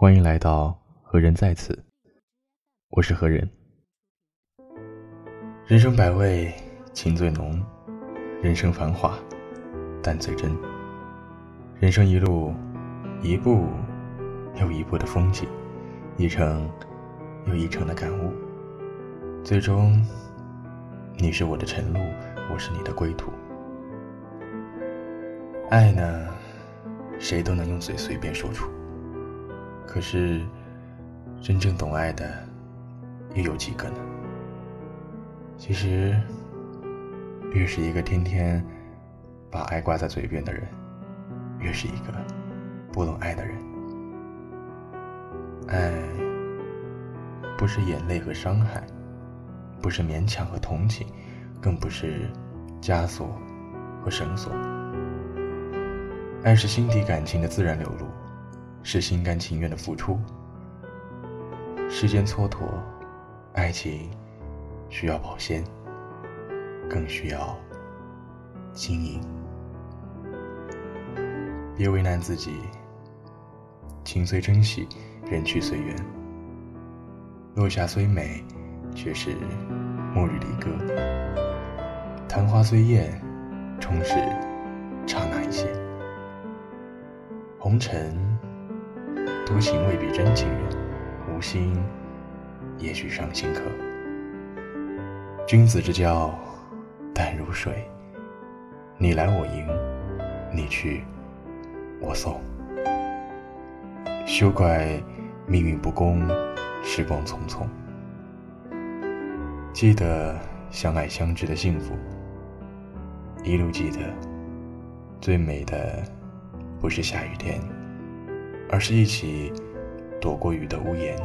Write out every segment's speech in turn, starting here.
欢迎来到何人在此，我是何人。人生百味，情最浓；人生繁华，淡最真。人生一路，一步又一步的风景，一程又一程的感悟。最终，你是我的晨露，我是你的归途。爱呢，谁都能用嘴随便说出。可是，真正懂爱的又有几个呢？其实，越是一个天天把爱挂在嘴边的人，越是一个不懂爱的人。爱不是眼泪和伤害，不是勉强和同情，更不是枷锁和绳索。爱是心底感情的自然流露。是心甘情愿的付出。时间蹉跎，爱情需要保鲜，更需要经营。别为难自己，情虽珍惜，人去随缘。落霞虽美，却是末日离歌；昙花虽艳，终是刹那一现。红尘。多情未必真情人，无心也许伤心客。君子之交淡如水，你来我迎，你去我送。休怪命运不公，时光匆匆。记得相爱相知的幸福，一路记得最美的不是下雨天。而是一起躲过雨的屋檐。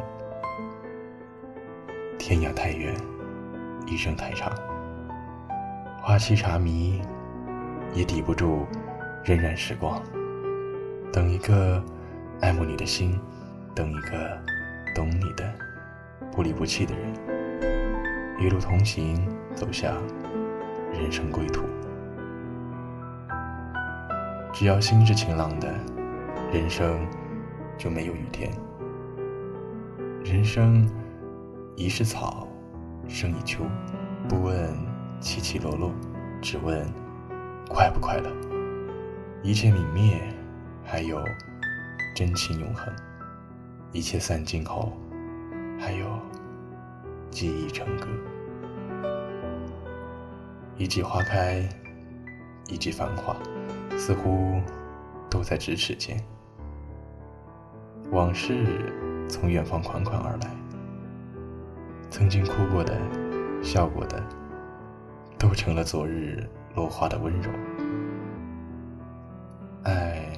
天涯太远，一生太长。花期茶迷，也抵不住荏苒时光。等一个爱慕你的心，等一个懂你的不离不弃的人，一路同行，走向人生归途。只要心是晴朗的，人生。就没有雨天。人生一世草，生一秋，不问起起落落，只问快不快乐。一切泯灭，还有真情永恒；一切散尽后，还有记忆成歌。一季花开，一季繁华，似乎都在咫尺间。往事从远方款款而来，曾经哭过的、笑过的，都成了昨日落花的温柔。爱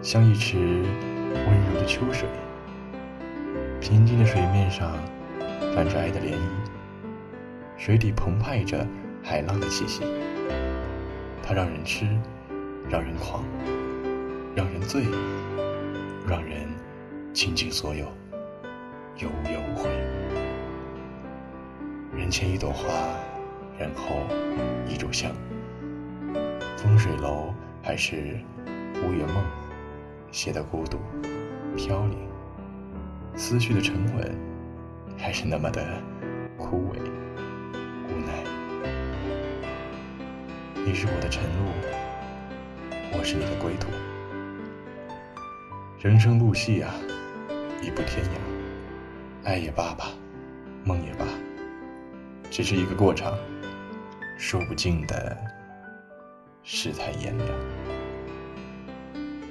像一池温柔的秋水，平静的水面上泛着爱的涟漪，水底澎湃着海浪的气息。它让人痴，让人狂，让人醉。让人倾尽所有，又无怨无悔。人前一朵花，人后一炷香。风水楼还是乌月梦，写的孤独飘零。思绪的沉稳，还是那么的枯萎无奈。你是我的晨露，我是你的归途。人生路细啊，一步天涯，爱也罢吧，梦也罢，只是一个过场，说不尽的世态炎凉。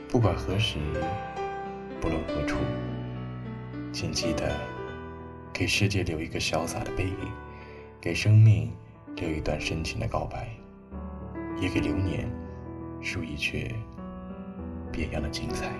不管何时，不论何处，请记得给世界留一个潇洒的背影，给生命留一段深情的告白，也给流年书一阙别样的精彩。